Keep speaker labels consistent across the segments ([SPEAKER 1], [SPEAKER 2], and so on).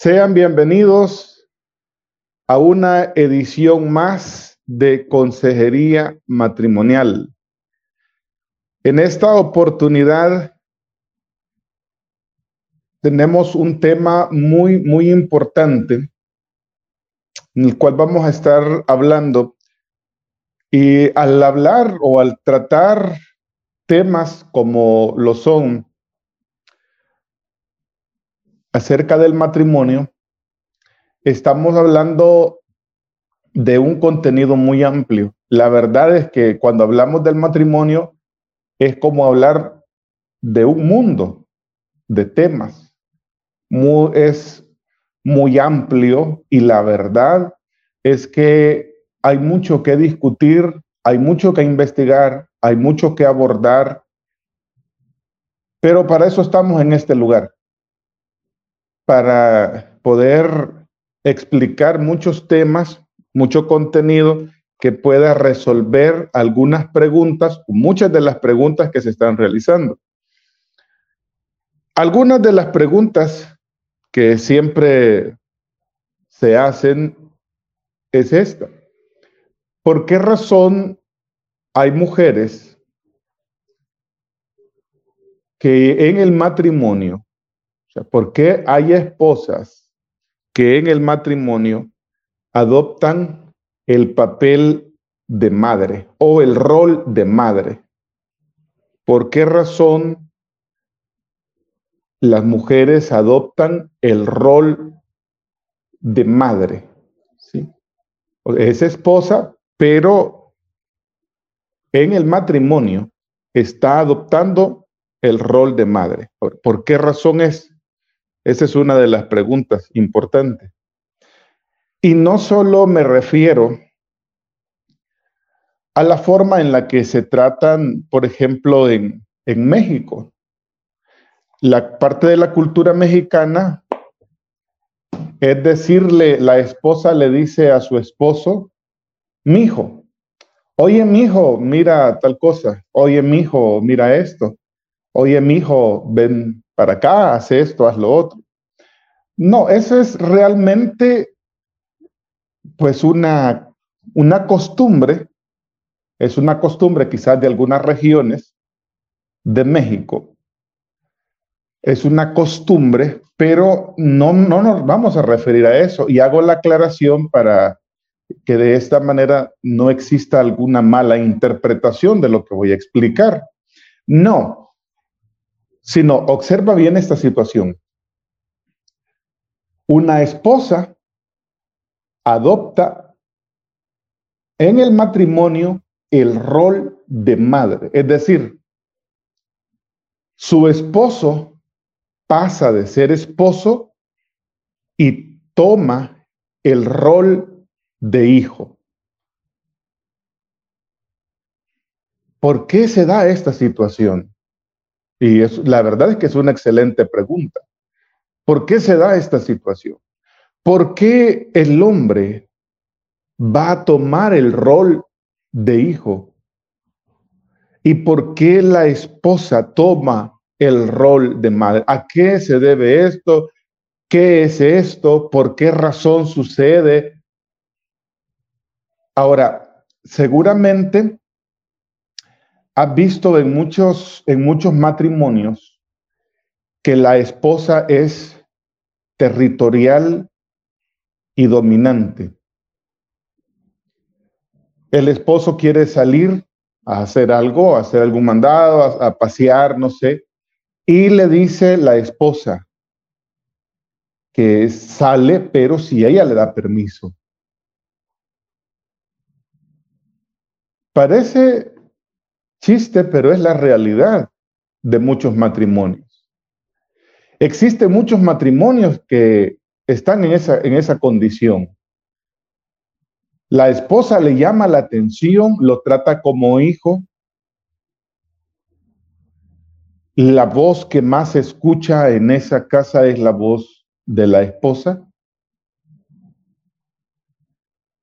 [SPEAKER 1] Sean bienvenidos a una edición más de Consejería Matrimonial. En esta oportunidad tenemos un tema muy, muy importante en el cual vamos a estar hablando. Y al hablar o al tratar temas como lo son acerca del matrimonio, estamos hablando de un contenido muy amplio. La verdad es que cuando hablamos del matrimonio es como hablar de un mundo de temas. es muy amplio y la verdad es que hay mucho que discutir, hay mucho que investigar, hay mucho que abordar, pero para eso estamos en este lugar para poder explicar muchos temas, mucho contenido que pueda resolver algunas preguntas, muchas de las preguntas que se están realizando. Algunas de las preguntas que siempre se hacen es esta. ¿Por qué razón hay mujeres que en el matrimonio ¿por qué hay esposas que en el matrimonio adoptan el papel de madre o el rol de madre? ¿Por qué razón las mujeres adoptan el rol de madre? ¿Sí? Es esposa, pero en el matrimonio está adoptando el rol de madre. ¿Por, qué razón es? Esa es una de las preguntas importantes. Y no solo me refiero a la forma en la que se tratan, por ejemplo, en, en México. La parte de la cultura mexicana es decirle, la esposa le dice a su esposo, mi hijo, oye, mi hijo, mira tal cosa, oye, mi hijo, mira esto, oye, mi hijo, ven para acá, haz esto, haz lo otro. No, eso es realmente pues una, una costumbre, es una costumbre quizás de algunas regiones de México. Es una costumbre, pero no, no nos vamos a referir a eso. Y hago la aclaración para que de esta manera no exista alguna mala interpretación de lo que voy a explicar. No, sino observa bien esta situación. Una esposa adopta en el matrimonio el rol de madre, es decir, su esposo pasa de ser esposo y toma el rol de hijo. ¿Por qué se da esta situación? Y es, la verdad es que es una excelente pregunta. ¿Por qué se da esta situación? ¿Por qué el hombre va a tomar el rol de hijo? ¿Y por qué la esposa toma el rol de madre? ¿A qué se debe esto? ¿Qué es esto? ¿Por qué razón sucede? Ahora, seguramente has visto en muchos, en muchos matrimonios que la esposa es territorial y dominante. El esposo quiere salir a hacer algo, a hacer algún mandado, a, a pasear, no sé, y le dice la esposa que sale, pero si ella le da permiso. Parece chiste, pero es la realidad de muchos matrimonios. Existen muchos matrimonios que están en esa, en esa condición. La esposa le llama la atención, lo trata como hijo. La voz que más se escucha en esa casa es la voz de la esposa.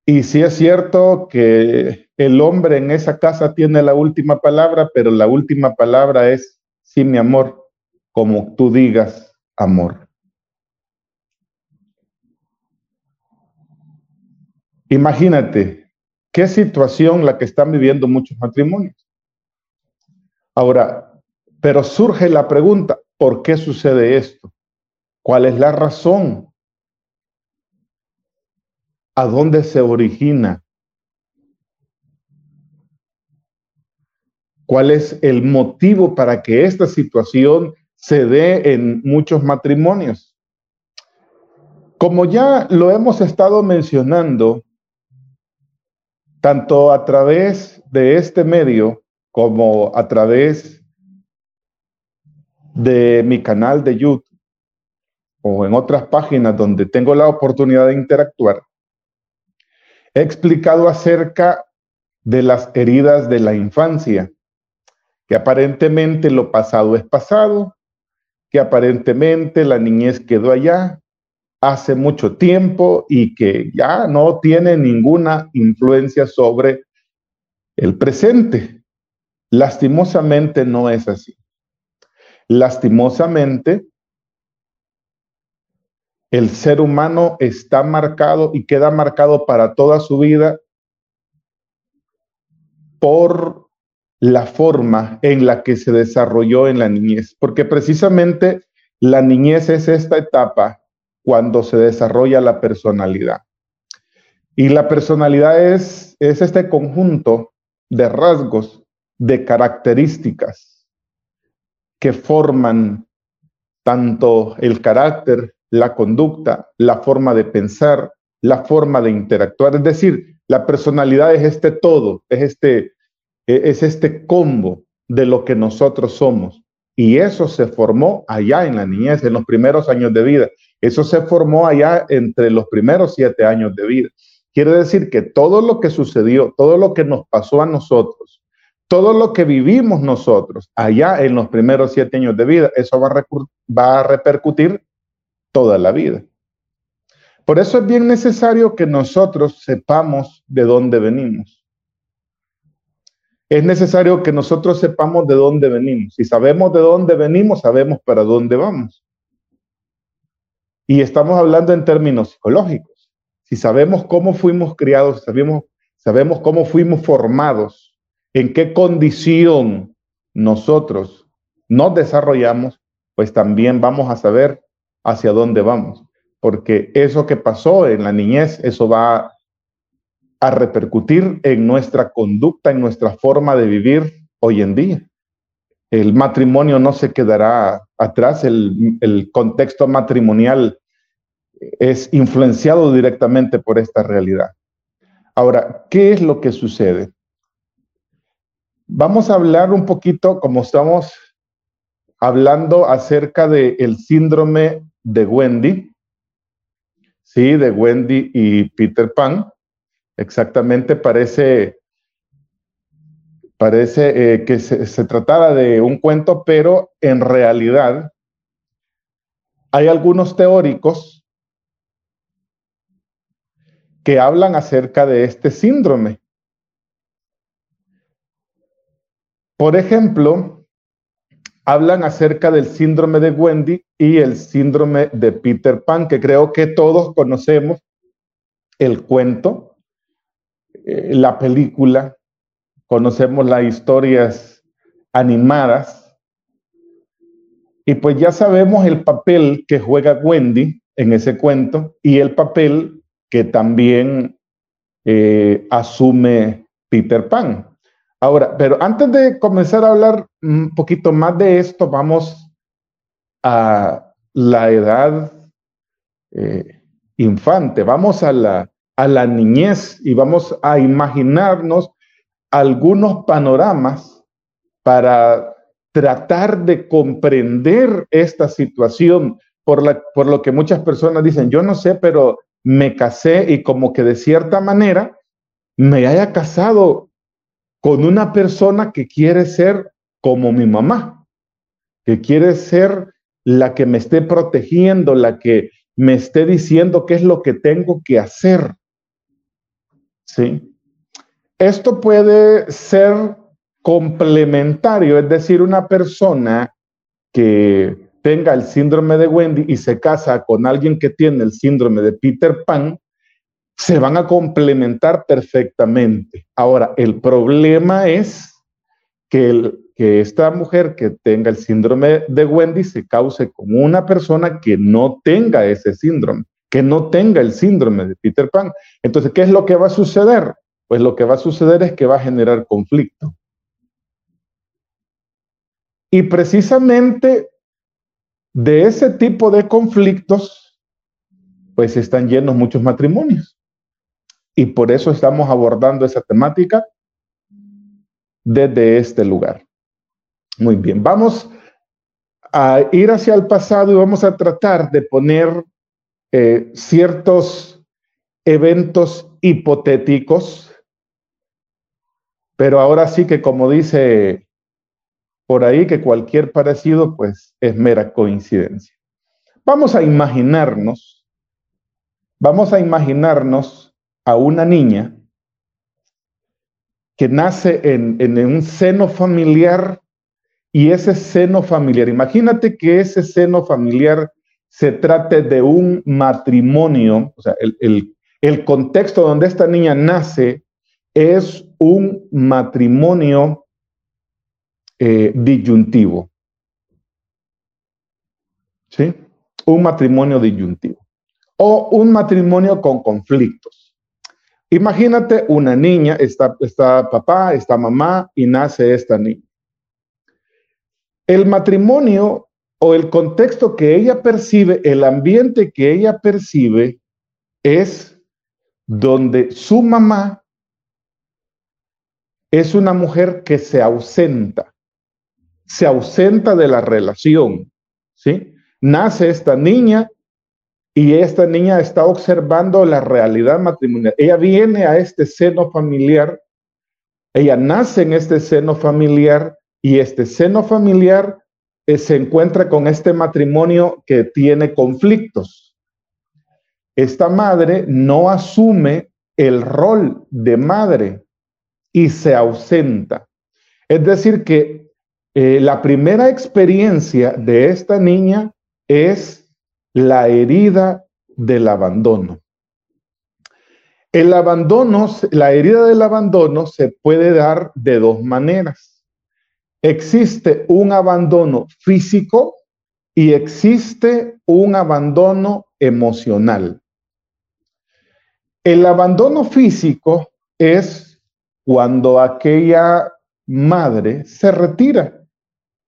[SPEAKER 1] Y sí es cierto que el hombre en esa casa tiene la última palabra, pero la última palabra es, sí, mi amor, como tú digas, amor. Imagínate qué situación la que están viviendo muchos matrimonios. Ahora, pero surge la pregunta, ¿por qué sucede esto? ¿Cuál es la razón? ¿A dónde se origina? ¿Cuál es el motivo para que esta situación se dé en muchos matrimonios? Como ya lo hemos estado mencionando, tanto a través de este medio como a través de mi canal de YouTube o en otras páginas donde tengo la oportunidad de interactuar, he explicado acerca de las heridas de la infancia, que aparentemente lo pasado es pasado, que aparentemente la niñez quedó allá hace mucho tiempo y que ya no tiene ninguna influencia sobre el presente. Lastimosamente no es así. Lastimosamente, el ser humano está marcado y queda marcado para toda su vida por la forma en la que se desarrolló en la niñez, porque precisamente la niñez es esta etapa cuando se desarrolla la personalidad. Y la personalidad es, es este conjunto de rasgos, de características que forman tanto el carácter, la conducta, la forma de pensar, la forma de interactuar. Es decir, la personalidad es este todo, es este, es este combo de lo que nosotros somos. Y eso se formó allá en la niñez, en los primeros años de vida. Eso se formó allá entre los primeros siete años de vida. Quiere decir que todo lo que sucedió, todo lo que nos pasó a nosotros, todo lo que vivimos nosotros allá en los primeros siete años de vida, eso va a repercutir toda la vida. Por eso es bien necesario que nosotros sepamos de dónde venimos. Es necesario que nosotros sepamos de dónde venimos. Si sabemos de dónde venimos, sabemos para dónde vamos. Y estamos hablando en términos psicológicos. Si sabemos cómo fuimos criados, sabemos, sabemos cómo fuimos formados, en qué condición nosotros nos desarrollamos, pues también vamos a saber hacia dónde vamos. Porque eso que pasó en la niñez, eso va a repercutir en nuestra conducta, en nuestra forma de vivir hoy en día. El matrimonio no se quedará atrás, el, el contexto matrimonial es influenciado directamente por esta realidad. Ahora, ¿qué es lo que sucede? Vamos a hablar un poquito, como estamos hablando acerca del el síndrome de Wendy, sí, de Wendy y Peter Pan. Exactamente, parece, parece eh, que se, se de un cuento, pero en realidad hay algunos teóricos que hablan acerca de este síndrome. Por ejemplo, hablan acerca del síndrome de Wendy y el síndrome de Peter Pan, que creo que todos conocemos el cuento, eh, la película, conocemos las historias animadas y pues ya sabemos el papel que juega Wendy en ese cuento y el papel que también eh, asume Peter Pan. Ahora, pero antes de comenzar a hablar un poquito más de esto, vamos a la edad eh, infante, vamos a la, a la niñez y vamos a imaginarnos algunos panoramas para tratar de comprender esta situación, por, la, por lo que muchas personas dicen, yo no sé, pero me casé y como que de cierta manera me haya casado con una persona que quiere ser como mi mamá, que quiere ser la que me esté protegiendo, la que me esté diciendo qué es lo que tengo que hacer. ¿Sí? Esto puede ser complementario, es decir, una persona que tenga el síndrome de Wendy y se casa con alguien que tiene el síndrome de Peter Pan, se van a complementar perfectamente. Ahora, el problema es que, que esta mujer que tenga el síndrome de Wendy se cause con una persona que no tenga ese síndrome, que no tenga el síndrome de Peter Pan. Entonces, ¿qué es lo que va a suceder? Pues lo que va a suceder es que va a generar conflicto. Y precisamente de ese tipo de conflictos, pues están llenos muchos matrimonios. Y por eso estamos abordando esa temática desde este lugar. Muy bien, vamos a ir hacia el pasado y vamos a tratar de poner eh, ciertos eventos hipotéticos, pero ahora sí que como dice por ahí, que cualquier parecido pues es mera coincidencia. Vamos a imaginarnos, vamos a imaginarnos a una niña que nace en, un seno familiar y ese seno familiar, imagínate que ese seno familiar se trate de un matrimonio, o sea, el, el contexto donde esta niña nace es un matrimonio eh, disyuntivo. ¿Sí? Un matrimonio disyuntivo. O un matrimonio con conflictos. Imagínate una niña, está, está papá, está mamá y nace esta niña. El matrimonio o el contexto que ella percibe, el ambiente que ella percibe es donde su mamá es una mujer que se ausenta, se ausenta de la relación, ¿sí? Nace esta niña y esta niña está observando la realidad matrimonial. Ella viene a este seno familiar, ella nace en este seno familiar y este seno familiar se encuentra con este matrimonio que tiene conflictos. Esta madre no asume el rol de madre y se ausenta. Es decir, que eh, la primera experiencia de esta niña es la herida del abandono. El abandono, la herida del abandono se puede dar de dos maneras. Existe un abandono físico y existe un abandono emocional. El abandono físico es cuando aquella madre se retira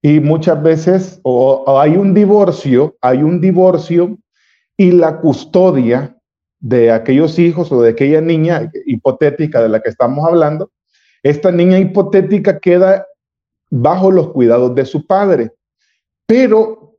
[SPEAKER 1] y muchas veces o, hay un divorcio, hay un divorcio y la custodia de aquellos hijos o de aquella niña hipotética de la que estamos hablando, esta niña hipotética queda bajo los cuidados de su padre, pero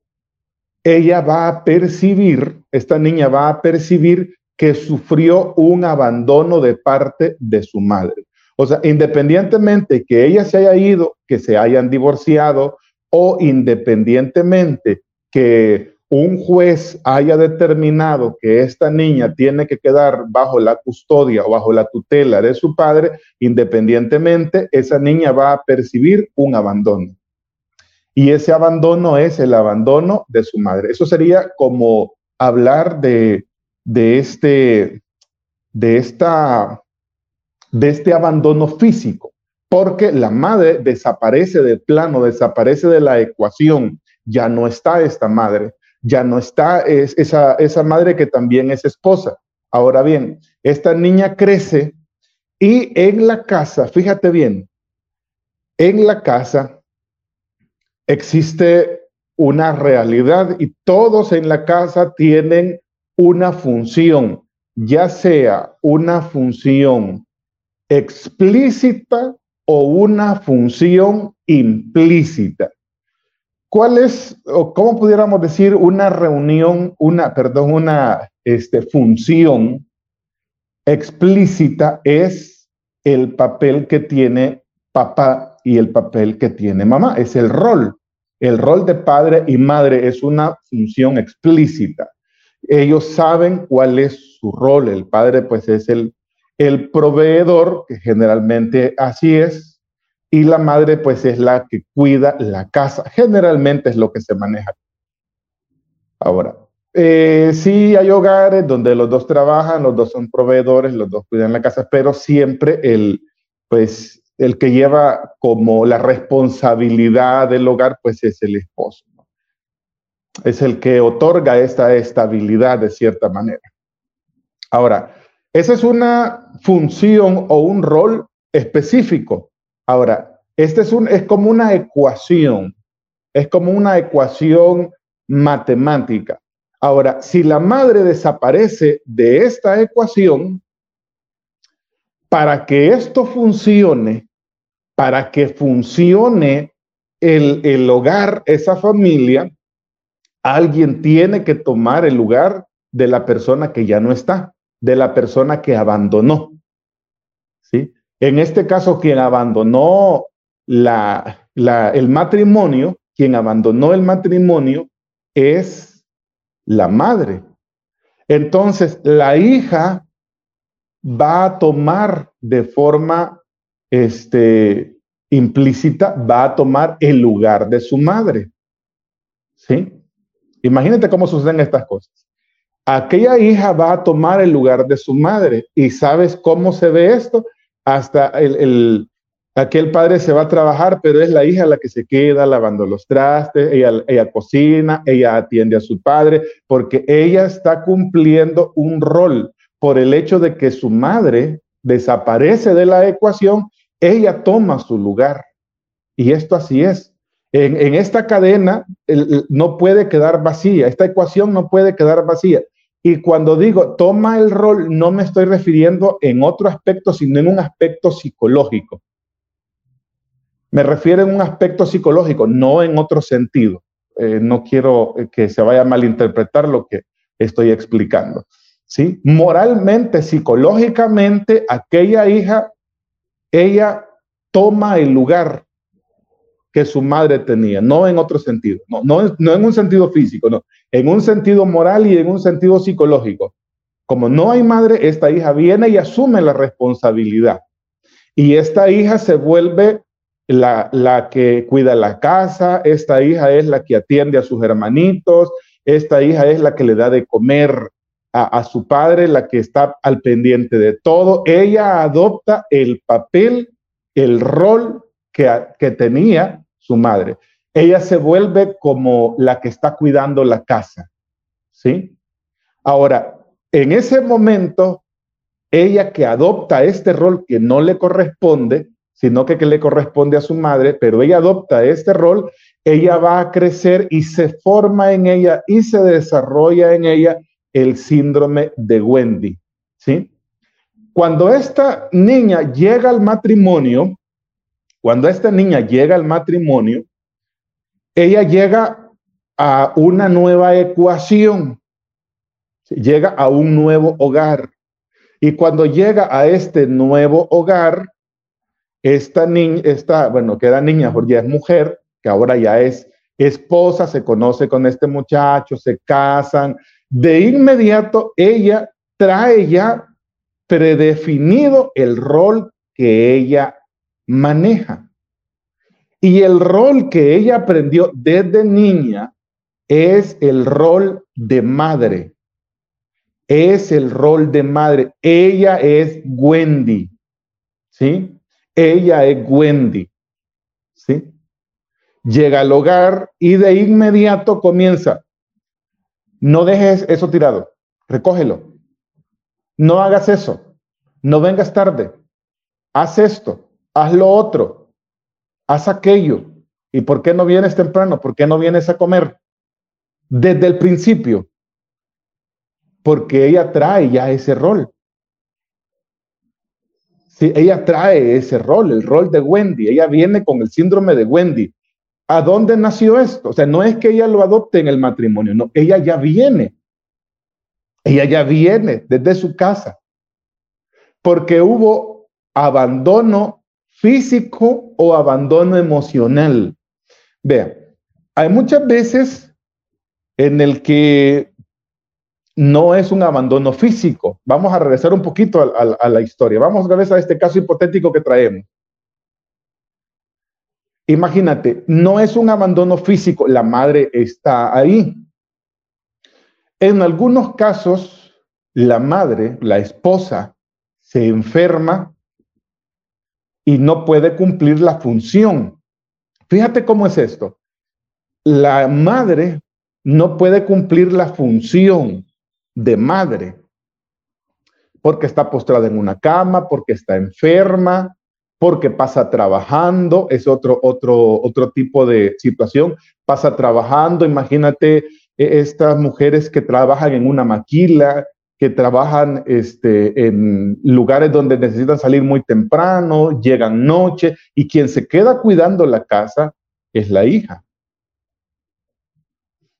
[SPEAKER 1] ella va a percibir, esta niña va a percibir que sufrió un abandono de parte de su madre. O sea, independientemente que ella se haya ido, que se hayan divorciado o independientemente que un juez haya determinado que esta niña tiene que quedar bajo la custodia o bajo la tutela de su padre, independientemente, esa niña va a percibir un abandono. Y ese abandono es el abandono de su madre. Eso sería como hablar de, este, de esta, de este abandono físico porque la madre desaparece del plano, desaparece de la ecuación. Ya no está esta madre, ya no está esa, esa madre que también es esposa. Ahora bien, esta niña crece y en la casa, fíjate bien, en la casa existe una realidad y todos en la casa tienen una función, ya sea una función explícita o una función implícita. ¿Cuál es, o cómo pudiéramos decir, una reunión, una, perdón, una este, función explícita es el papel que tiene papá y el papel que tiene mamá, es el rol. El rol de padre y madre es una función explícita. Ellos saben cuál es su rol. El padre pues es el el proveedor, que generalmente así es, y la madre pues es la que cuida la casa. Generalmente es lo que se maneja. Ahora, Eh, sí, hay hogares donde los dos trabajan, los dos son proveedores, los dos cuidan la casa, pero siempre el, pues, el que lleva como la responsabilidad del hogar, pues es el esposo. Es el que otorga esta estabilidad de cierta manera. Ahora, esa es una función o un rol específico. Ahora, este es, un, es como una ecuación, es como una ecuación matemática. Ahora, si la madre desaparece de esta ecuación, para que esto funcione, para que funcione el, el, hogar, esa familia, alguien tiene que tomar el lugar de la persona que ya no está, de la persona que abandonó. ¿Sí? En este caso, quien abandonó el matrimonio, quien abandonó el matrimonio es la madre. Entonces, la hija va a tomar de forma este, implícita, va a tomar el lugar de su madre. ¿Sí? Imagínate cómo suceden estas cosas. Aquella hija va a tomar el lugar de su madre. ¿Y sabes cómo se ve esto? Hasta el, el aquel padre se va a trabajar, pero es la hija la que se queda lavando los trastes, ella cocina, ella atiende a su padre, porque ella está cumpliendo un rol por el hecho de que su madre desaparece de la ecuación, ella toma su lugar. Y esto así es. En, esta cadena no puede quedar vacía, esta ecuación no puede quedar vacía. Y cuando digo toma el rol, no me estoy refiriendo en otro aspecto, sino en un aspecto psicológico. Me refiero en un aspecto psicológico, no en otro sentido. Eh, no quiero que se vaya a malinterpretar lo que estoy explicando. ¿sí? Moralmente, psicológicamente, aquella hija, ella toma el lugar que su madre tenía, no en otro sentido, no, no, no en un sentido físico, no, en un sentido moral y en un sentido psicológico. Como no hay madre, esta hija viene y asume la responsabilidad. Y esta hija se vuelve la, la, que cuida la casa, esta hija es la que atiende a sus hermanitos, esta hija es la que le da de comer a, su padre, la que está al pendiente de todo. Ella adopta el papel, el rol que, que tenía su madre. Ella se vuelve como la que está cuidando la casa. ¿Sí? Ahora, en ese momento, ella que adopta este rol que no le corresponde, sino que, que le corresponde a su madre, pero ella adopta este rol, ella va a crecer y se forma en ella y se desarrolla en ella el síndrome de Wendy, ¿sí? Cuando esta niña llega al matrimonio, cuando esta niña llega al matrimonio, ella llega a una nueva ecuación, llega a un nuevo hogar. Y cuando llega a este nuevo hogar, esta niña, esta, bueno, que niña porque ya es mujer, que ahora ya es esposa, se conoce con este muchacho, se casan, de inmediato ella trae ya predefinido el rol que ella maneja. Y el rol que ella aprendió desde niña es el rol de madre. Es el rol de madre. Ella es Wendy. ¿Sí? Ella es Wendy. ¿Sí? Llega al hogar y de inmediato comienza. No dejes eso tirado. Recógelo. No hagas eso. No vengas tarde. Haz esto. Haz lo otro. Haz aquello. ¿Y por qué no vienes temprano? ¿Por qué no vienes a comer? Desde el principio. Porque ella trae ya ese rol. Sí, ella trae ese rol, el rol de Wendy. Ella viene con el síndrome de Wendy. ¿A dónde nació esto? O sea, no es que ella lo adopte en el matrimonio, no, ella ya viene. Ella ya viene desde su casa. Porque hubo abandono físico o abandono emocional. Vean, hay muchas veces en el que no es un abandono físico. Vamos a regresar un poquito a, la historia. Vamos a ver a este caso hipotético que traemos. Imagínate, no es un abandono físico, la madre está ahí. En algunos casos, la madre, la esposa, se enferma y no puede cumplir la función. Fíjate cómo es esto. La madre no puede cumplir la función de madre porque está postrada en una cama, porque está enferma, porque pasa trabajando, es otro, otro, otro tipo de situación, pasa trabajando, imagínate e, estas mujeres que trabajan en una maquila, que trabajan este, en lugares donde necesitan salir muy temprano, llegan noche, y quien se queda cuidando la casa es la hija.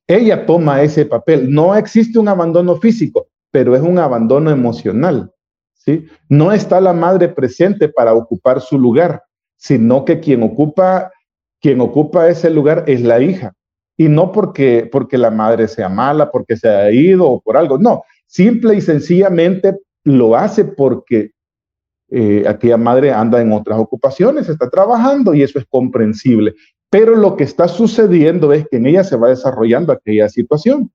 [SPEAKER 1] Ella toma ese papel. No existe un abandono físico, pero es un abandono emocional. ¿sí? No está la madre presente para ocupar su lugar, sino que quien ocupa, quien ocupa ese lugar es la hija. Y no porque, porque la madre sea mala, porque se ha ido o por algo. No, simple y sencillamente lo hace porque eh, aquella madre anda en otras ocupaciones, está trabajando y eso es comprensible. Pero lo que está sucediendo es que en ella se va desarrollando aquella situación.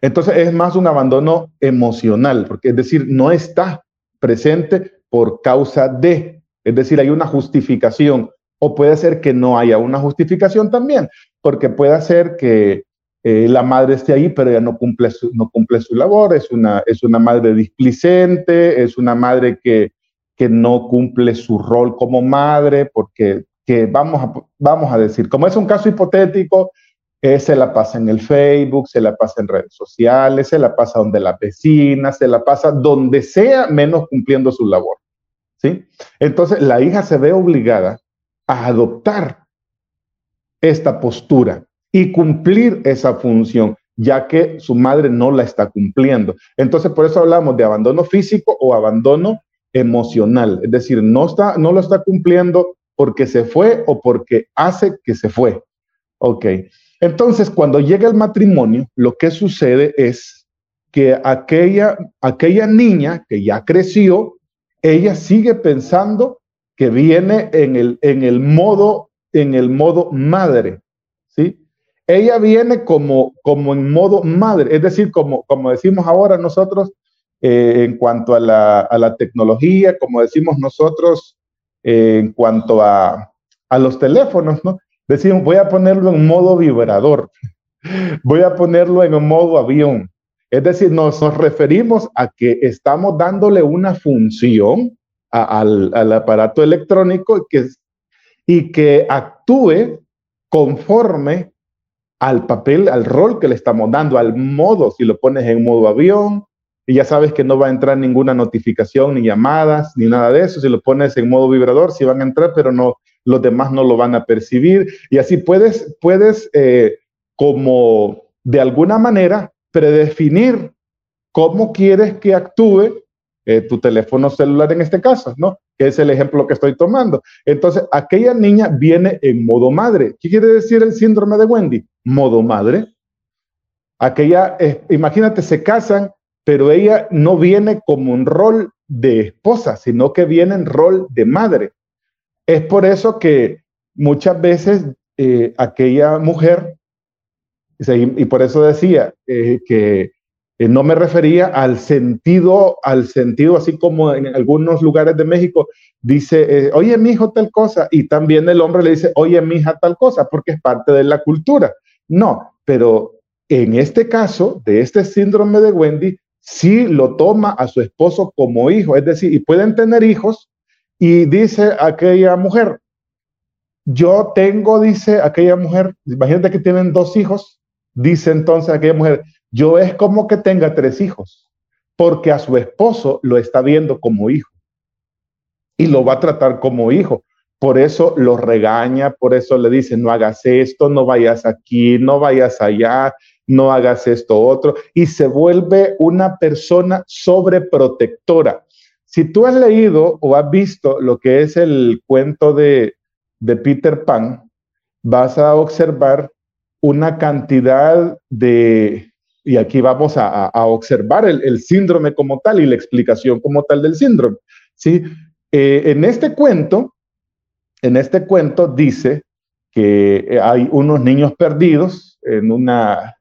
[SPEAKER 1] Entonces es más un abandono emocional, porque es decir, no está presente por causa de, es decir, hay una justificación, o puede ser que no haya una justificación también, porque puede ser que eh, la madre esté ahí, pero ella no cumple su, no cumple su labor, es una, es una madre displicente, es una madre que, que no cumple su rol como madre, porque que vamos a, vamos a decir, como es un caso hipotético, eh, se la pasa en el Facebook, se la pasa en redes sociales, se la pasa donde la vecina, se la pasa donde sea, menos cumpliendo su labor. ¿sí? Entonces la hija se ve obligada a adoptar esta postura y cumplir esa función, ya que su madre no la está cumpliendo. Entonces por eso hablamos de abandono físico o abandono emocional, es decir, no, está, no lo está cumpliendo porque se fue o porque hace que se fue. Ok. Entonces, cuando llega el matrimonio, lo que sucede es que aquella, aquella niña que ya creció, ella sigue pensando que viene en el, en el modo, en el modo madre. Ella viene como, como en modo madre, es decir, como, como decimos ahora nosotros eh, en cuanto a la, tecnología, como decimos nosotros eh, en cuanto a, a los teléfonos, ¿no? Decimos, voy a ponerlo en modo vibrador, voy a ponerlo en modo avión. Es decir, nos, referimos a que estamos dándole una función al, aparato electrónico que, y que actúe conforme al papel, al rol que le estamos dando, al modo, si lo pones en modo avión, y ya sabes que no va a entrar ninguna notificación, ni llamadas, ni nada de eso. Si lo pones en modo vibrador, sí van a entrar, pero no, los demás no lo van a percibir. Y así puedes, puedes eh, como de alguna manera predefinir cómo quieres que actúe eh, tu teléfono celular en este caso, ¿no? Que es el ejemplo que estoy tomando. Entonces, aquella niña viene en modo madre. ¿Qué quiere decir el síndrome de Wendy? Modo madre. Aquella, eh, imagínate, se casan, pero ella no viene como un rol de esposa, sino que viene en rol de madre. Es por eso que muchas veces eh, aquella mujer, y, por eso decía que eh, no me refería al sentido, al sentido así como en algunos lugares de México dice, oye, mi tal cosa, y también el hombre le dice, oye, mi tal cosa, porque es parte de la cultura. No, pero en este caso, de este síndrome de Wendy, sí lo toma a su esposo como hijo, es decir, y pueden tener hijos y dice aquella mujer, yo tengo, dice aquella mujer, imagínate que tienen dos hijos, dice entonces aquella mujer, yo es como que tenga tres hijos, porque a su esposo lo está viendo como hijo y lo va a tratar como hijo. Por eso lo regaña, por eso le dice, no hagas esto, no vayas aquí, no vayas allá, no hagas esto otro, y se vuelve una persona sobreprotectora. Si tú has leído o has visto lo que es el cuento de, Peter Pan, vas a observar una cantidad de, y aquí vamos a, observar el, síndrome como tal y la explicación como tal del síndrome. ¿sí? Eh, en este cuento, en este cuento dice que hay unos niños perdidos en una,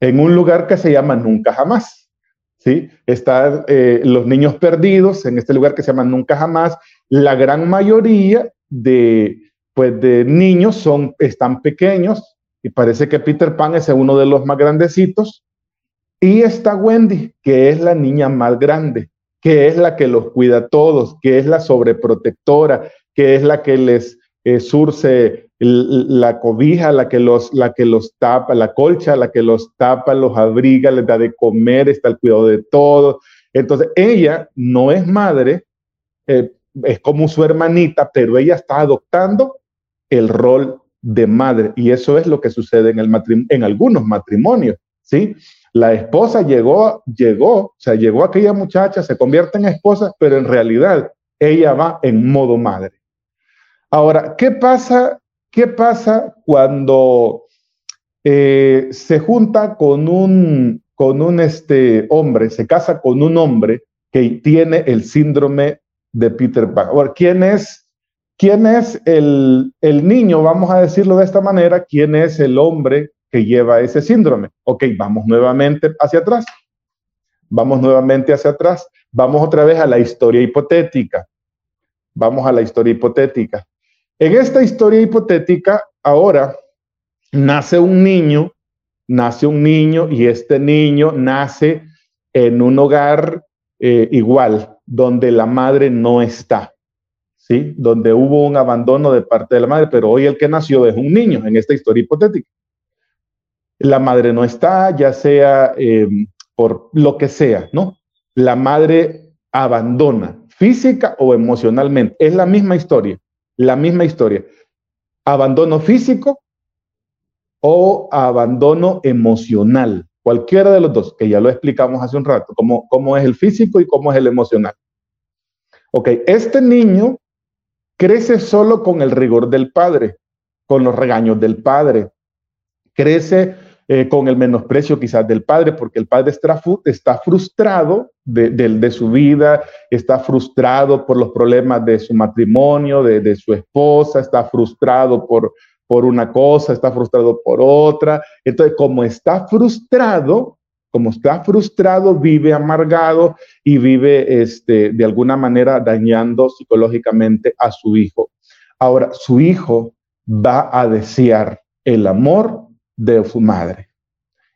[SPEAKER 1] en un lugar que se llama Nunca Jamás. ¿sí? Están eh, los niños perdidos en este lugar que se llama Nunca Jamás. La gran mayoría de, pues, de niños son, están pequeños y parece que Peter Pan es uno de los más grandecitos. Y está Wendy, que es la niña más grande, que es la que los cuida a todos, que es la sobreprotectora, que es la que les eh, surce la cobija, la que, los, la que los tapa, la colcha, la que los tapa, los abriga, les da de comer, está al cuidado de todo. Entonces, ella no es madre, eh, es como su hermanita, pero ella está adoptando el rol de madre. Y eso es lo que sucede en, el en algunos matrimonios, ¿sí? La esposa llegó, llegó, o sea, llegó aquella muchacha, se convierte en esposa, pero en realidad ella va en modo madre. Ahora, ¿qué pasa, qué pasa cuando eh, se junta con un, con un este, hombre, se casa con un hombre que tiene el síndrome de Peter Pan? Ahora, ¿quién es, quién es el, el niño, vamos a decirlo de esta manera, quién es el hombre que lleva ese síndrome. Ok, vamos nuevamente hacia atrás. Vamos nuevamente hacia atrás. Vamos otra vez a la historia hipotética. Vamos a la historia hipotética. En esta historia hipotética, ahora nace un niño, nace un niño y este niño nace en un hogar eh, igual, donde la madre no está, ¿sí? Donde hubo un abandono de parte de la madre, pero hoy el que nació es un niño en esta historia hipotética la madre no está, ya sea em, por lo que sea, ¿no? La madre abandona física o emocionalmente. Es la misma historia, la misma historia. Abandono físico o abandono emocional. Cualquiera de los dos, que ya lo explicamos hace un rato, cómo, cómo es el físico y cómo es el emocional. Ok, este niño crece solo con el rigor del padre, con los regaños del padre. Crece eh, con el menosprecio quizás del padre, porque el padre está, frustrado de, su vida, está frustrado por los problemas de su matrimonio, de, su esposa, está frustrado por, por una cosa, está frustrado por otra. Entonces, como está frustrado, como está frustrado, vive amargado y vive este, de alguna manera dañando psicológicamente a su hijo. Ahora, su hijo va a desear el amor de su madre.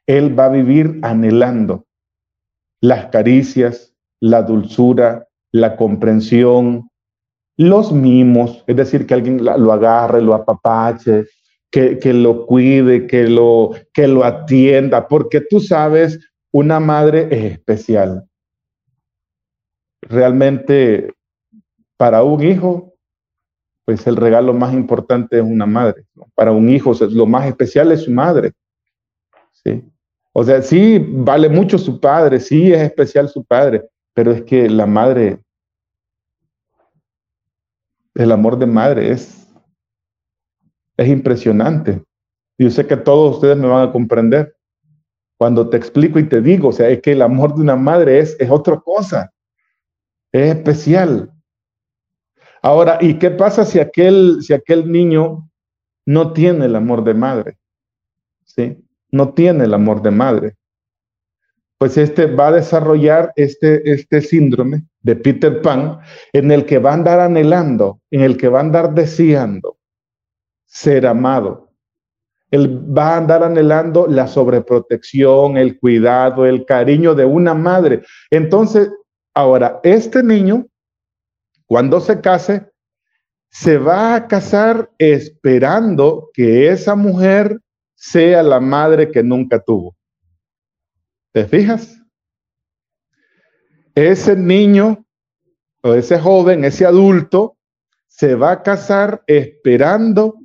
[SPEAKER 1] Él va a vivir anhelando las caricias, la dulzura, la comprensión, los mimos, es decir, que alguien lo agarre, lo apapache, que, que, lo cuide, que lo, que lo atienda, porque tú sabes, una madre es especial. Realmente, para un hijo, pues el regalo más importante es una madre. Para un hijo, lo más especial es su madre. ¿sí? O sea, sí, vale mucho su padre, sí es especial su padre, pero es que la madre, el amor de madre es, es impresionante. Yo sé que todos ustedes me van a comprender cuando te explico y te digo, o sea, es que el amor de una madre es, es otra cosa, es especial. Ahora, ¿y qué pasa si aquel, si aquel niño no tiene el amor de madre? ¿Sí? No tiene el amor de madre. Pues este va a desarrollar este, este síndrome de Peter Pan en el que va a andar anhelando, en el que va a andar deseando ser amado. Él va a andar anhelando la sobreprotección, el cuidado, el cariño de una madre. Entonces, ahora, este niño cuando se case, se va a casar esperando que esa mujer sea la madre que nunca tuvo. ¿Te fijas? Ese niño o ese joven, ese adulto, se va a casar esperando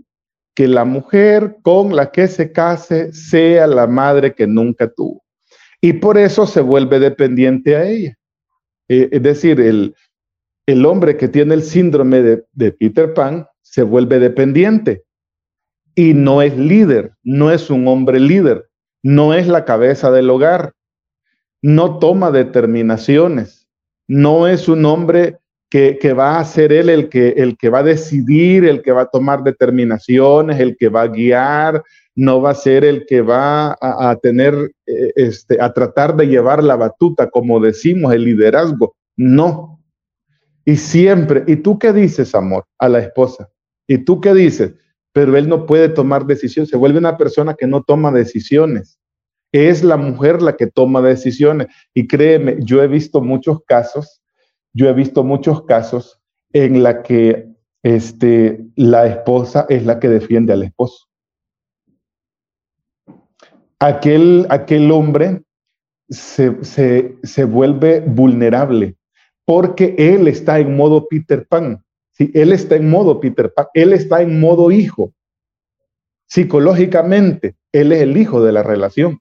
[SPEAKER 1] que la mujer con la que se case sea la madre que nunca tuvo. Y por eso se vuelve dependiente a ella. Eh, es decir, el, el hombre que tiene el síndrome de, Peter Pan se vuelve dependiente y no es líder, no es un hombre líder, no es la cabeza del hogar, no toma determinaciones, no es un hombre que, va a ser él el que, va a decidir, el que va a tomar determinaciones, el que va a guiar, no va a ser el que va a, tener, eh, este, a tratar de llevar la batuta, como decimos, el liderazgo. No. Y siempre, ¿y tú qué dices, amor, a la esposa? ¿Y tú qué dices? Pero él no puede tomar decisiones, se vuelve una persona que no toma decisiones. Es la mujer la que toma decisiones. Y créeme, yo he visto muchos casos, yo he visto muchos casos en la que este, la esposa es la que defiende al esposo. Aquel, aquel hombre se, se, vuelve vulnerable porque él está en modo Peter Pan. ¿sí? Él está en modo Peter Pan, él está en modo hijo. Psicológicamente, él es el hijo de la relación.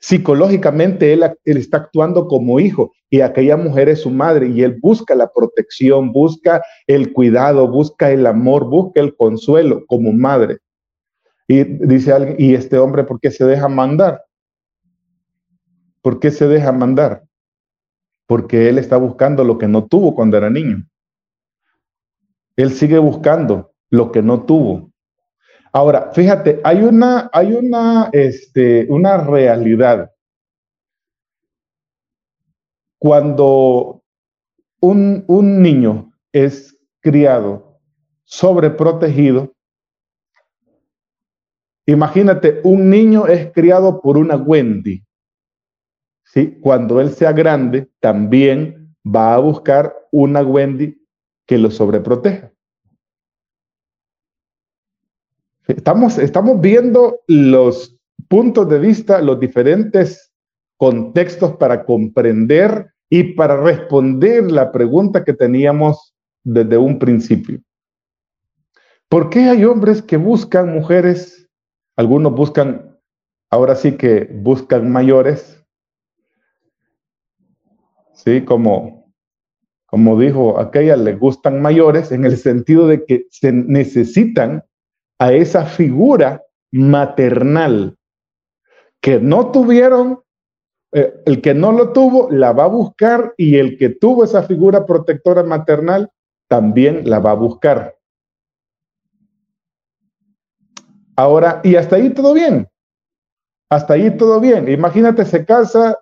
[SPEAKER 1] Psicológicamente, él, él está actuando como hijo y aquella mujer es su madre y él busca la protección, busca el cuidado, busca el amor, busca el consuelo como madre. Y dice alguien, ¿y este hombre por qué se deja mandar? ¿Por qué se deja mandar? Porque él está buscando lo que no tuvo cuando era niño. Él sigue buscando lo que no tuvo. Ahora, fíjate, hay una, hay una, este, una realidad cuando un, niño es criado sobreprotegido, imagínate, un niño es criado por una Wendy. ¿Sí? Cuando él sea grande, también va a buscar una Wendy que lo sobreproteja. Estamos, estamos viendo los puntos de vista, los diferentes contextos para comprender y para responder la pregunta que teníamos desde un principio. ¿Por qué hay hombres que buscan mujeres? Algunos buscan, ahora sí que buscan mayores, ¿sí? Como, como dijo aquella, le gustan mayores en el sentido de que se necesitan a esa figura maternal que no tuvieron eh, el que no lo tuvo la va a buscar y el que tuvo esa figura protectora maternal también la va a buscar. Ahora, y hasta ahí todo bien. Hasta ahí todo bien. Imagínate, se casa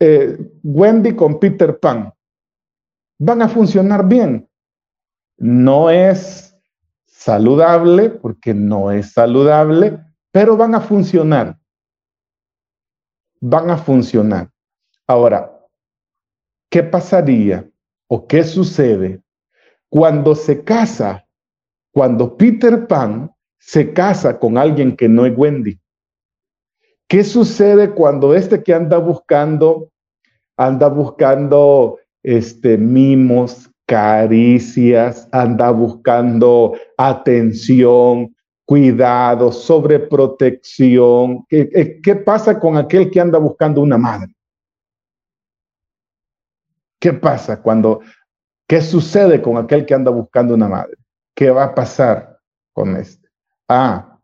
[SPEAKER 1] eh, Wendy con Peter Pan. Van a funcionar bien. No es saludable, porque no es saludable, pero van a funcionar van a funcionar. Ahora, ¿qué pasaría o qué sucede cuando se casa, cuando Peter Pan se casa con alguien que no es Wendy? ¿Qué sucede cuando este que anda buscando, anda buscando este, mimos, caricias, anda buscando atención, cuidado, sobreprotección. ¿Qué, ¿Qué pasa con aquel que anda buscando una madre? ¿Qué pasa cuando, qué sucede con aquel que anda buscando una madre? ¿Qué va a pasar con este? Ah,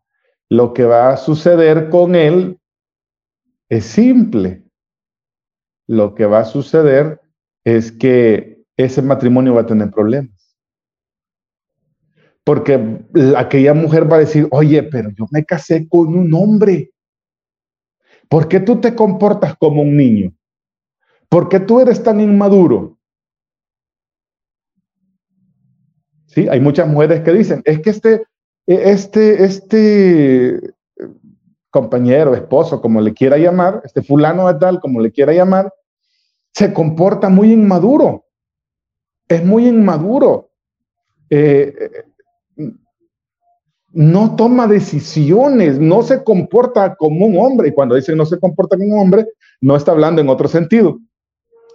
[SPEAKER 1] lo que va a suceder con él es simple. Lo que va a suceder es que ese matrimonio va a tener problemas. Porque aquella mujer va a decir, oye, pero yo me casé con un hombre. ¿Por qué tú te comportas como un niño? ¿Por qué tú eres tan inmaduro? Sí, hay muchas mujeres que dicen, es que este, este, este compañero, esposo, como le quiera llamar, este fulano de tal, como le quiera llamar, se comporta muy inmaduro. Es muy inmaduro. Eh, no toma decisiones, no se comporta como un hombre. Y cuando dice no se comporta como un hombre, no está hablando en otro sentido,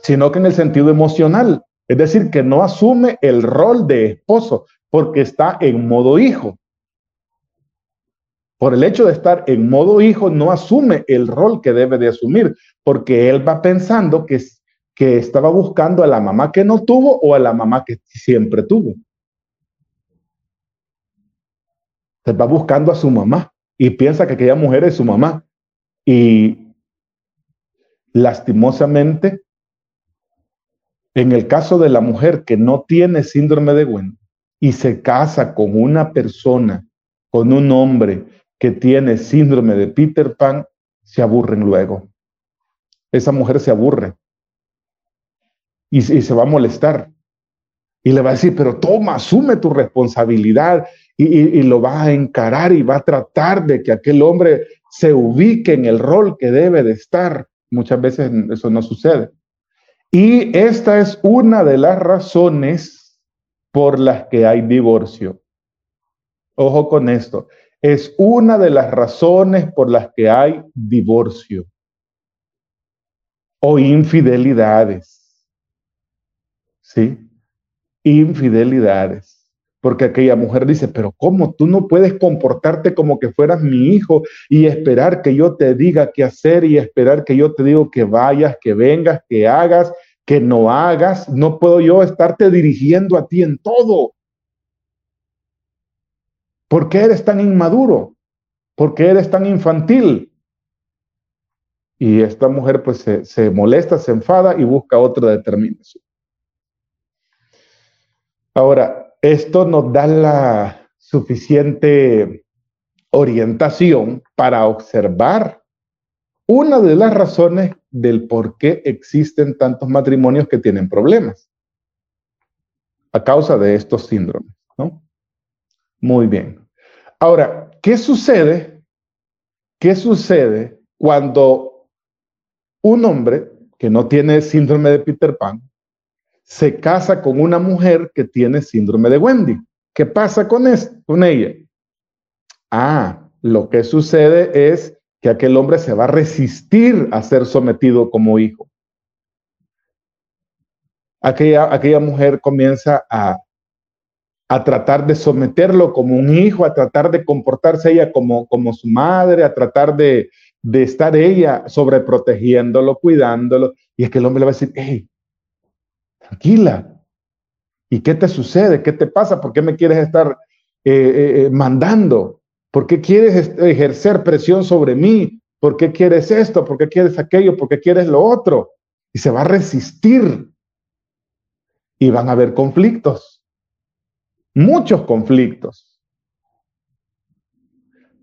[SPEAKER 1] sino que en el sentido emocional. Es decir, que no asume el rol de esposo porque está en modo hijo. Por el hecho de estar en modo hijo, no asume el rol que debe de asumir, porque él va pensando que, que estaba buscando a la mamá que no tuvo o a la mamá que siempre tuvo. se va buscando a su mamá y piensa que aquella mujer es su mamá. Y lastimosamente, en el caso de la mujer que no tiene síndrome de Gwen y se casa con una persona, con un hombre que tiene síndrome de Peter Pan se aburren luego. Esa mujer se aburre y, y se va a molestar. Y le va a decir, pero toma, asume tu responsabilidad y, lo va a encarar y va a tratar de que aquel hombre se ubique en el rol que debe de estar. Muchas veces eso no sucede. Y esta es una de las razones por las que hay divorcio. Ojo con esto. Es una de las razones por las que hay divorcio o infidelidades. ¿Sí? Infidelidades. Porque aquella mujer dice, pero ¿cómo tú no puedes comportarte como que fueras mi hijo y esperar que yo te diga qué hacer y esperar que yo te diga que vayas, que vengas, que hagas, que no hagas? No puedo yo estarte dirigiendo a ti en todo. ¿Por qué eres tan inmaduro? ¿Por qué eres tan infantil? Y esta mujer pues se, se molesta, se enfada y busca otra determinación. Ahora, esto nos da la suficiente orientación para observar una de las razones del por qué existen tantos matrimonios que tienen problemas a causa de estos síndromes, ¿no? Muy bien. Ahora, ¿qué sucede? ¿Qué sucede cuando un hombre que no tiene síndrome de Peter Pan se casa con una mujer que tiene síndrome de Wendy. ¿Qué pasa con, con ella? Ah, lo que sucede es que aquel hombre se va a resistir a ser sometido como hijo. Aquella, aquella mujer comienza a, a tratar de someterlo como un hijo, a tratar de comportarse ella como, como su madre, a tratar de, de estar ella sobreprotegiéndolo, cuidándolo. Y es que el hombre le va a decir, hey, tranquila. ¿Y qué te sucede? ¿Qué te pasa? ¿Por qué me quieres estar eh, eh, eh, mandando? ¿Por qué quieres ejercer presión sobre mí? ¿Por qué quieres esto? ¿Por qué quieres aquello? ¿Por qué quieres lo otro? Y se va a resistir. Y van a haber conflictos. Muchos conflictos.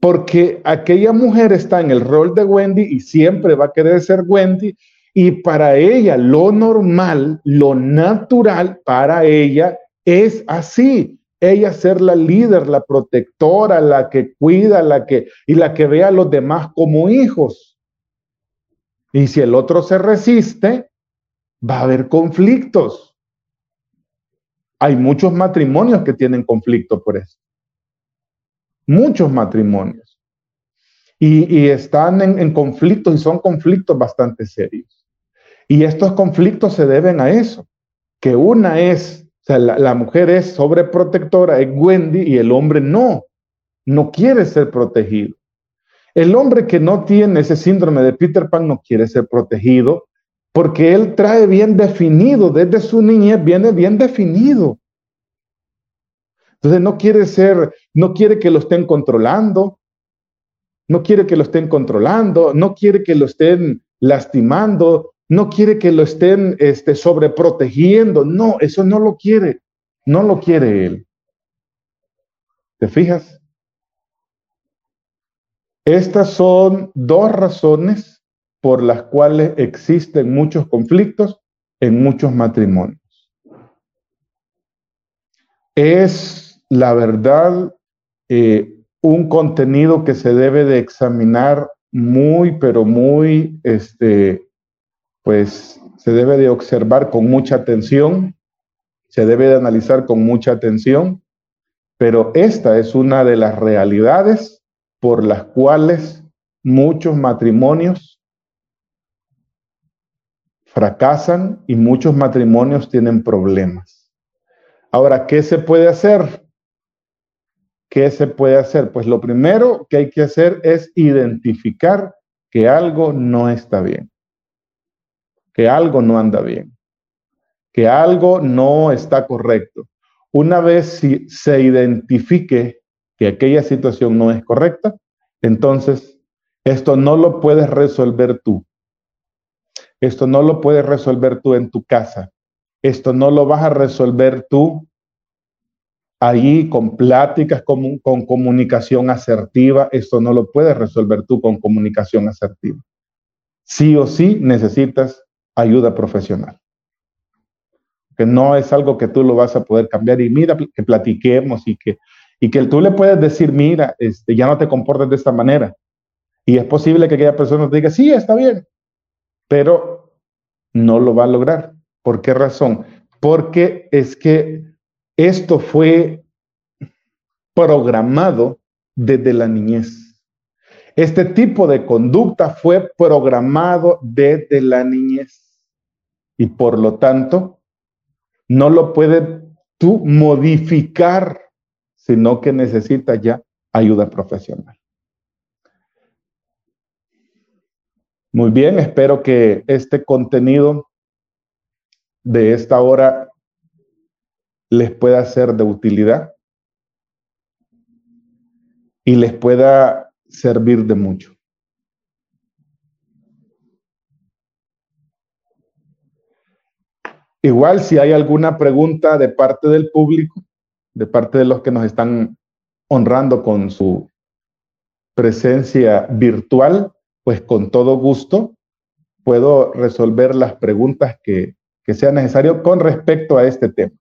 [SPEAKER 1] Porque aquella mujer está en el rol de Wendy y siempre va a querer ser Wendy y para ella lo normal, lo natural para ella es así. Ella ser la líder, la protectora, la que cuida, la que y la que ve a los demás como hijos. Y si el otro se resiste, va a haber conflictos. Hay muchos matrimonios que tienen conflicto por eso. Muchos matrimonios. Y, están en, en conflictos y son conflictos bastante serios. Y estos conflictos se deben a eso, que una es, o sea, la, mujer es sobreprotectora, es Wendy, y el hombre no, no quiere ser protegido. El hombre que no tiene ese síndrome de Peter Pan no quiere ser protegido porque él trae bien definido, desde su niñez viene bien definido. Entonces no quiere ser, no quiere que lo estén controlando, no quiere que lo estén controlando, no quiere que lo estén lastimando, no quiere que lo estén este, sobreprotegiendo. No, eso no lo quiere. No lo quiere él. ¿Te fijas? Estas son dos razones por las cuales existen muchos conflictos en muchos matrimonios. Es la verdad eh, un contenido que se debe de examinar muy, pero muy este, pues se debe de observar con mucha atención, se debe de analizar con mucha atención, pero esta es una de las realidades por las cuales muchos matrimonios fracasan y muchos matrimonios tienen problemas. Ahora, ¿qué se puede hacer? ¿Qué se puede hacer? Pues lo primero que hay que hacer es identificar que algo no está bien que algo no anda bien, que algo no está correcto. Una vez si se identifique que aquella situación no es correcta, entonces esto no lo puedes resolver tú. Esto no lo puedes resolver tú en tu casa. Esto no lo vas a resolver tú ahí con pláticas, con, comunicación asertiva, esto no lo puedes resolver tú con comunicación asertiva. Sí o sí necesitas ayuda profesional. Que no es algo que tú lo vas a poder cambiar y mira, que platiquemos y que, y que tú le puedes decir, mira, este, ya no te comportes de esta manera. Y es posible que aquella persona te diga, sí, está bien, pero no lo va a lograr. ¿Por qué razón? Porque es que esto fue programado desde la niñez. Este tipo de conducta fue programado desde la niñez y por lo tanto no lo puedes tú modificar, sino que necesita ya ayuda profesional. Muy bien, espero que este contenido de esta hora les pueda ser de utilidad y les pueda servir de mucho. Igual si hay alguna pregunta de parte del público, de parte de los que nos están honrando con su presencia virtual, pues con todo gusto puedo resolver las preguntas que, sea necesario con respecto a este tema.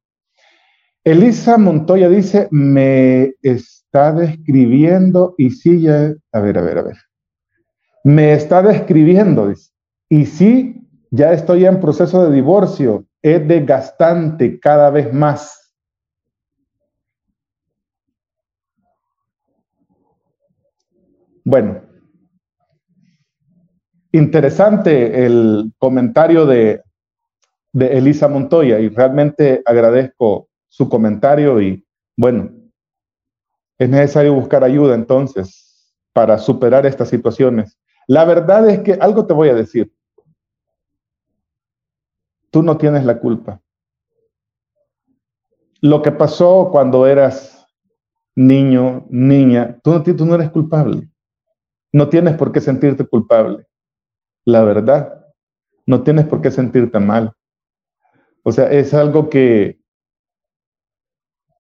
[SPEAKER 1] Elisa Montoya dice, me está describiendo y sí ya, a ver, a ver, a ver. Me está describiendo, dice, y sí, ya estoy en proceso de divorcio, es desgastante cada vez más. Bueno, interesante el comentario de, Elisa Montoya y realmente agradezco su comentario y bueno, es necesario buscar ayuda entonces para superar estas situaciones. La verdad es que algo te voy a decir. Tú no tienes la culpa. Lo que pasó cuando eras niño, niña, tú no, tú no eres culpable. No tienes por qué sentirte culpable. La verdad, no tienes por qué sentirte mal. O sea, es algo que,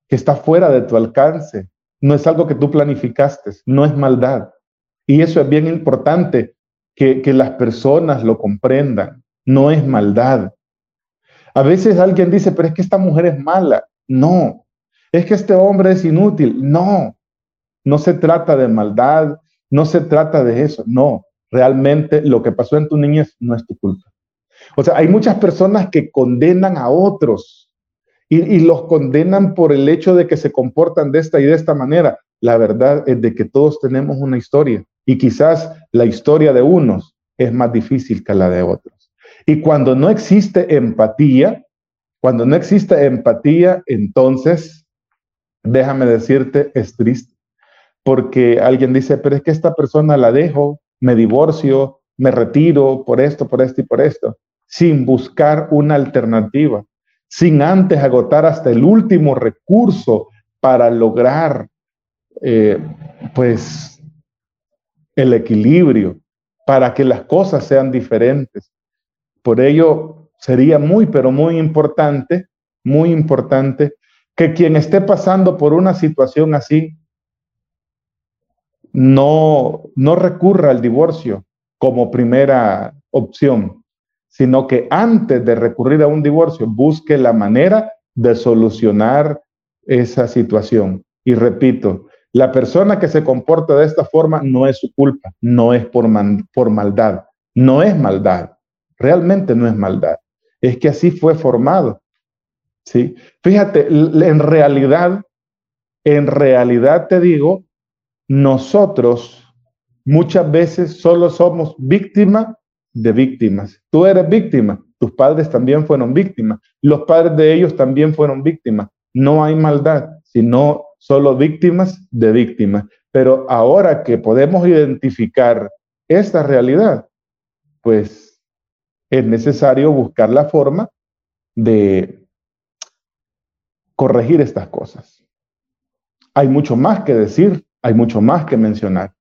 [SPEAKER 1] que está fuera de tu alcance. No es algo que tú planificaste, no es maldad. Y eso es bien importante que, que las personas lo comprendan. No es maldad. A veces alguien dice, pero es que esta mujer es mala. No. Es que este hombre es inútil. No. No se trata de maldad, no se trata de eso. No. Realmente lo que pasó en tu niñez no es tu culpa. O sea, hay muchas personas que condenan a otros y, los condenan por el hecho de que se comportan de esta y de esta manera. La verdad es de que todos tenemos una historia y quizás la historia de unos es más difícil que la de otros. Y cuando no existe empatía, cuando no existe empatía, entonces, déjame decirte, es triste. Porque alguien dice, pero es que esta persona la dejo, me divorcio, me retiro por esto, por esto y por esto, sin buscar una alternativa sin antes agotar hasta el último recurso para lograr, eh, pues, el equilibrio, para que las cosas sean diferentes. Por ello, sería muy, pero muy importante, muy importante, que quien esté pasando por una situación así, no, no recurra al divorcio como primera opción, sino que antes de recurrir a un divorcio busque la manera de solucionar esa situación. Y repito, la persona que se comporta de esta forma no es su culpa, no es por, por maldad, no es maldad, realmente no es maldad, es que así fue formado. ¿sí? Fíjate, en realidad, en realidad te digo, nosotros muchas veces solo somos víctimas de víctimas. Tú eres víctima, tus padres también fueron víctimas, los padres de ellos también fueron víctimas. No hay maldad, sino solo víctimas de víctimas. Pero ahora que podemos identificar esta realidad, pues es necesario buscar la forma de corregir estas cosas. Hay mucho más que decir, hay mucho más que mencionar,